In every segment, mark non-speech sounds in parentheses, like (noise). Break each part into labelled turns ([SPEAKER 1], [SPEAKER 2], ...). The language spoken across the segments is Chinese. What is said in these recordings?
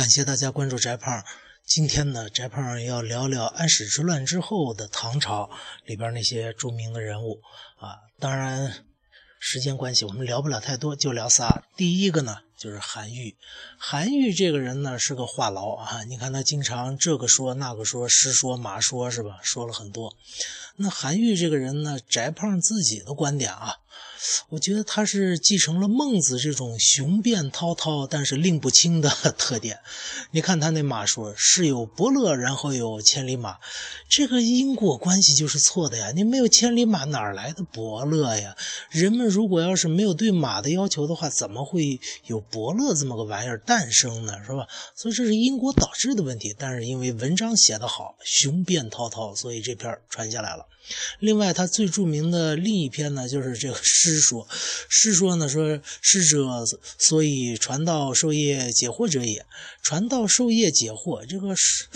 [SPEAKER 1] 感谢大家关注翟胖。今天呢，翟胖要聊聊安史之乱之后的唐朝里边那些著名的人物啊。当然，时间关系，我们聊不了太多，就聊仨。第一个呢，就是韩愈。韩愈这个人呢，是个话痨啊。你看他经常这个说那个说，诗说马说，是吧？说了很多。那韩愈这个人呢，翟胖自己的观点啊。我觉得他是继承了孟子这种雄辩滔滔，但是令不清的 (laughs) 特点。你看他那马说，是有伯乐，然后有千里马，这个因果关系就是错的呀。你没有千里马，哪来的伯乐呀？人们如果要是没有对马的要求的话，怎么会有伯乐这么个玩意儿诞生呢？是吧？所以这是因果导致的问题。但是因为文章写得好，雄辩滔滔，所以这篇传下来了。另外，他最著名的另一篇呢，就是这个师说。师说呢，说师者，所以传道授业解惑者也。传道授业解惑，这个是。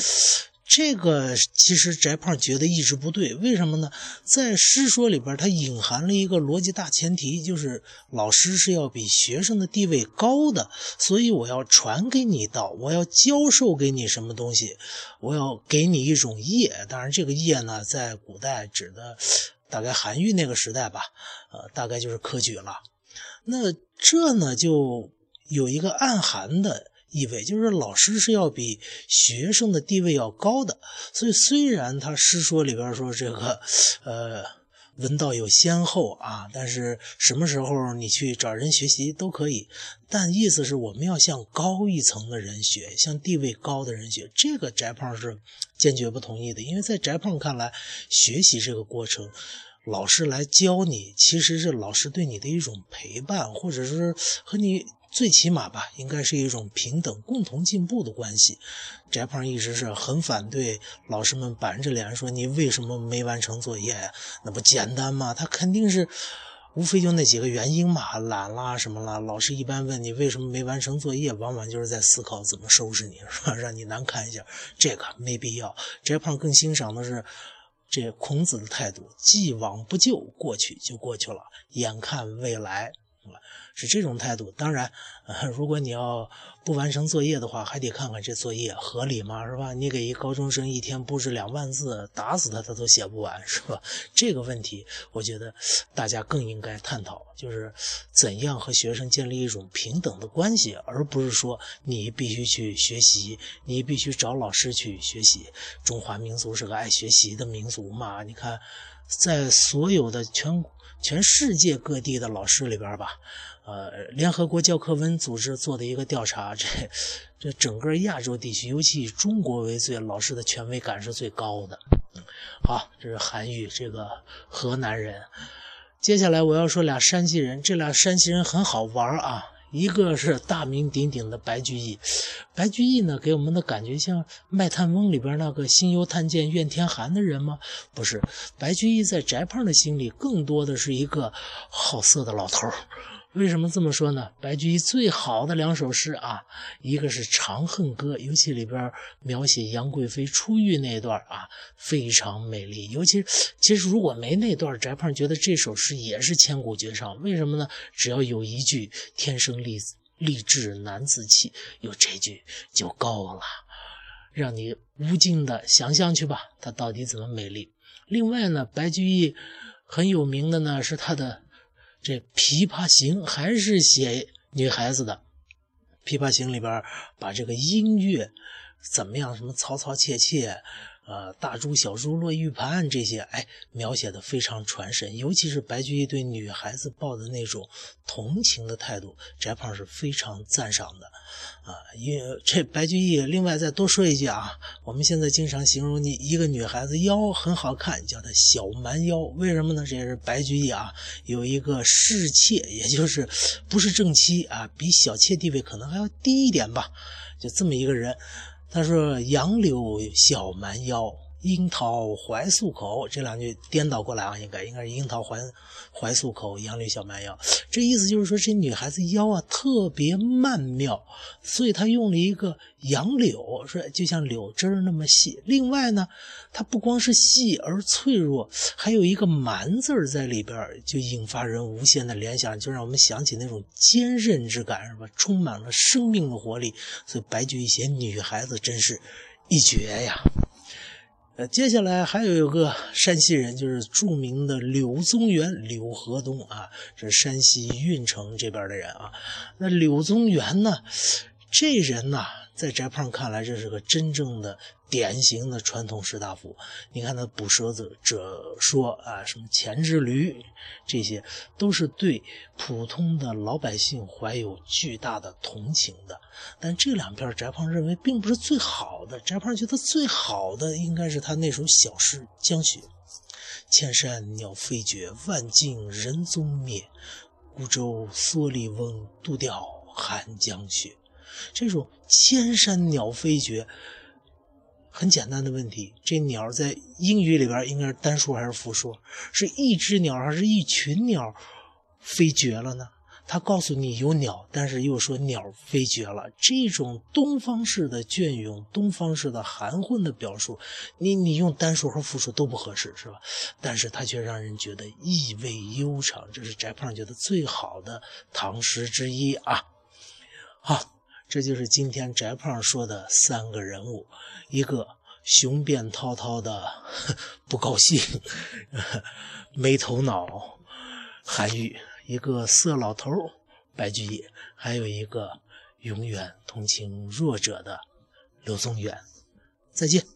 [SPEAKER 1] 这个其实翟胖觉得一直不对，为什么呢？在师说里边，它隐含了一个逻辑大前提，就是老师是要比学生的地位高的，所以我要传给你道，我要教授给你什么东西，我要给你一种业。当然，这个业呢，在古代指的大概韩愈那个时代吧，呃，大概就是科举了。那这呢，就有一个暗含的。意味就是老师是要比学生的地位要高的，所以虽然他诗说里边说这个，呃，文道有先后啊，但是什么时候你去找人学习都可以，但意思是我们要向高一层的人学，向地位高的人学。这个翟胖是坚决不同意的，因为在翟胖看来，学习这个过程，老师来教你，其实是老师对你的一种陪伴，或者是和你。最起码吧，应该是一种平等、共同进步的关系。翟胖一直是很反对老师们板着脸说：“你为什么没完成作业呀？那不简单吗？”他肯定是无非就那几个原因嘛，懒啦什么啦。老师一般问你为什么没完成作业，往往就是在思考怎么收拾你，是吧？让你难看一下。这个没必要。翟胖更欣赏的是这孔子的态度：既往不咎，过去就过去了，眼看未来。是这种态度，当然，如果你要不完成作业的话，还得看看这作业合理吗？是吧？你给一高中生一天布置两万字，打死他他都写不完，是吧？这个问题，我觉得大家更应该探讨，就是怎样和学生建立一种平等的关系，而不是说你必须去学习，你必须找老师去学习。中华民族是个爱学习的民族嘛？你看，在所有的全。全世界各地的老师里边吧，呃，联合国教科文组织做的一个调查，这这整个亚洲地区，尤其以中国为最，老师的权威感是最高的。好，这是韩愈，这个河南人。接下来我要说俩山西人，这俩山西人很好玩啊。一个是大名鼎鼎的白居易，白居易呢，给我们的感觉像《卖炭翁》里边那个心忧炭贱怨天寒的人吗？不是，白居易在翟胖的心里更多的是一个好色的老头儿。为什么这么说呢？白居易最好的两首诗啊，一个是《长恨歌》，尤其里边描写杨贵妃出狱那段啊，非常美丽。尤其其实如果没那段，翟胖觉得这首诗也是千古绝唱。为什么呢？只要有一句“天生丽丽质难自弃”，有这句就够了，让你无尽的想象去吧，它到底怎么美丽。另外呢，白居易很有名的呢是他的。这《琵琶行》还是写女孩子的，《琵琶行》里边把这个音乐怎么样，什么嘈嘈切切。呃，大珠小珠落玉盘这些，哎，描写的非常传神，尤其是白居易对女孩子抱的那种同情的态度，翟胖是非常赞赏的，啊，因为这白居易，另外再多说一句啊，我们现在经常形容你一个女孩子腰很好看，叫她小蛮腰，为什么呢？这也是白居易啊，有一个侍妾，也就是不是正妻啊，比小妾地位可能还要低一点吧，就这么一个人。他说：“杨柳小蛮腰，樱桃怀素口，这两句颠倒过来啊，应该应该是樱桃怀怀素口，杨柳小蛮腰。这意思就是说，这女孩子腰啊特别曼妙，所以她用了一个杨柳，说就像柳枝那么细。另外呢，它不光是细而脆弱，还有一个蛮字在里边，就引发人无限的联想，就让我们想起那种坚韧之感，是吧？充满了生命的活力。所以白居易写女孩子真是。一绝呀！呃，接下来还有一个山西人，就是著名的柳宗元，柳河东啊，是山西运城这边的人啊。那柳宗元呢，这人呐。在翟胖看来，这是个真正的典型的传统士大夫。你看他捕蛇子者说啊，什么前之驴，这些都是对普通的老百姓怀有巨大的同情的。但这两篇翟胖认为并不是最好的。翟胖觉得最好的应该是他那首小诗《江雪》：千山鸟飞绝，万径人踪灭。孤舟蓑笠翁，独钓寒江雪。这种千山鸟飞绝，很简单的问题：这鸟在英语里边应该是单数还是复数？是一只鸟还是一群鸟飞绝了呢？他告诉你有鸟，但是又说鸟飞绝了。这种东方式的隽永、东方式的含混的表述，你你用单数和复数都不合适，是吧？但是它却让人觉得意味悠长。这是翟胖觉得最好的唐诗之一啊！好。这就是今天翟胖说的三个人物：一个雄辩滔滔的不高兴、(laughs) 没头脑韩愈；一个色老头白居易；还有一个永远同情弱者的柳宗元。再见。